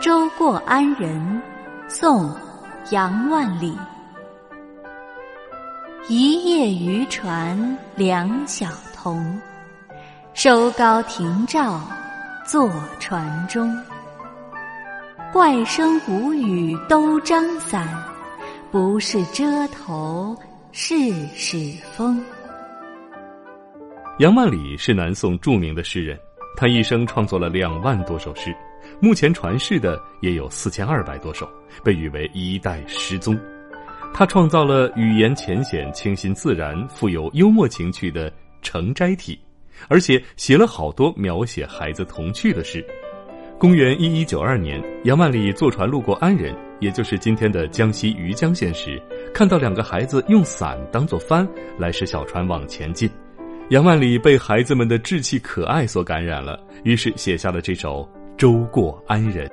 舟过安仁，宋·杨万里。一叶渔船两小童，收篙停棹坐船中。怪声无语都张伞，不是遮头是使风。杨万里是南宋著名的诗人，他一生创作了两万多首诗，目前传世的也有四千二百多首，被誉为一代诗宗。他创造了语言浅显、清新自然、富有幽默情趣的成斋体，而且写了好多描写孩子童趣的诗。公元一一九二年，杨万里坐船路过安仁，也就是今天的江西余江县时，看到两个孩子用伞当做帆来使小船往前进。杨万里被孩子们的稚气可爱所感染了，于是写下了这首《舟过安仁》。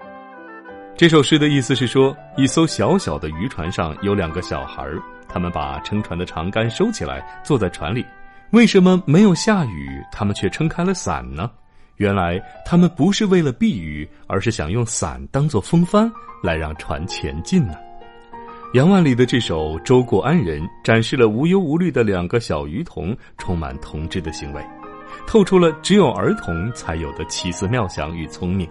这首诗的意思是说，一艘小小的渔船上有两个小孩儿，他们把撑船的长杆收起来，坐在船里。为什么没有下雨，他们却撑开了伞呢？原来他们不是为了避雨，而是想用伞当做风帆，来让船前进呢。杨万里的这首《周过安仁》展示了无忧无虑的两个小鱼童充满童稚的行为，透出了只有儿童才有的奇思妙想与聪明。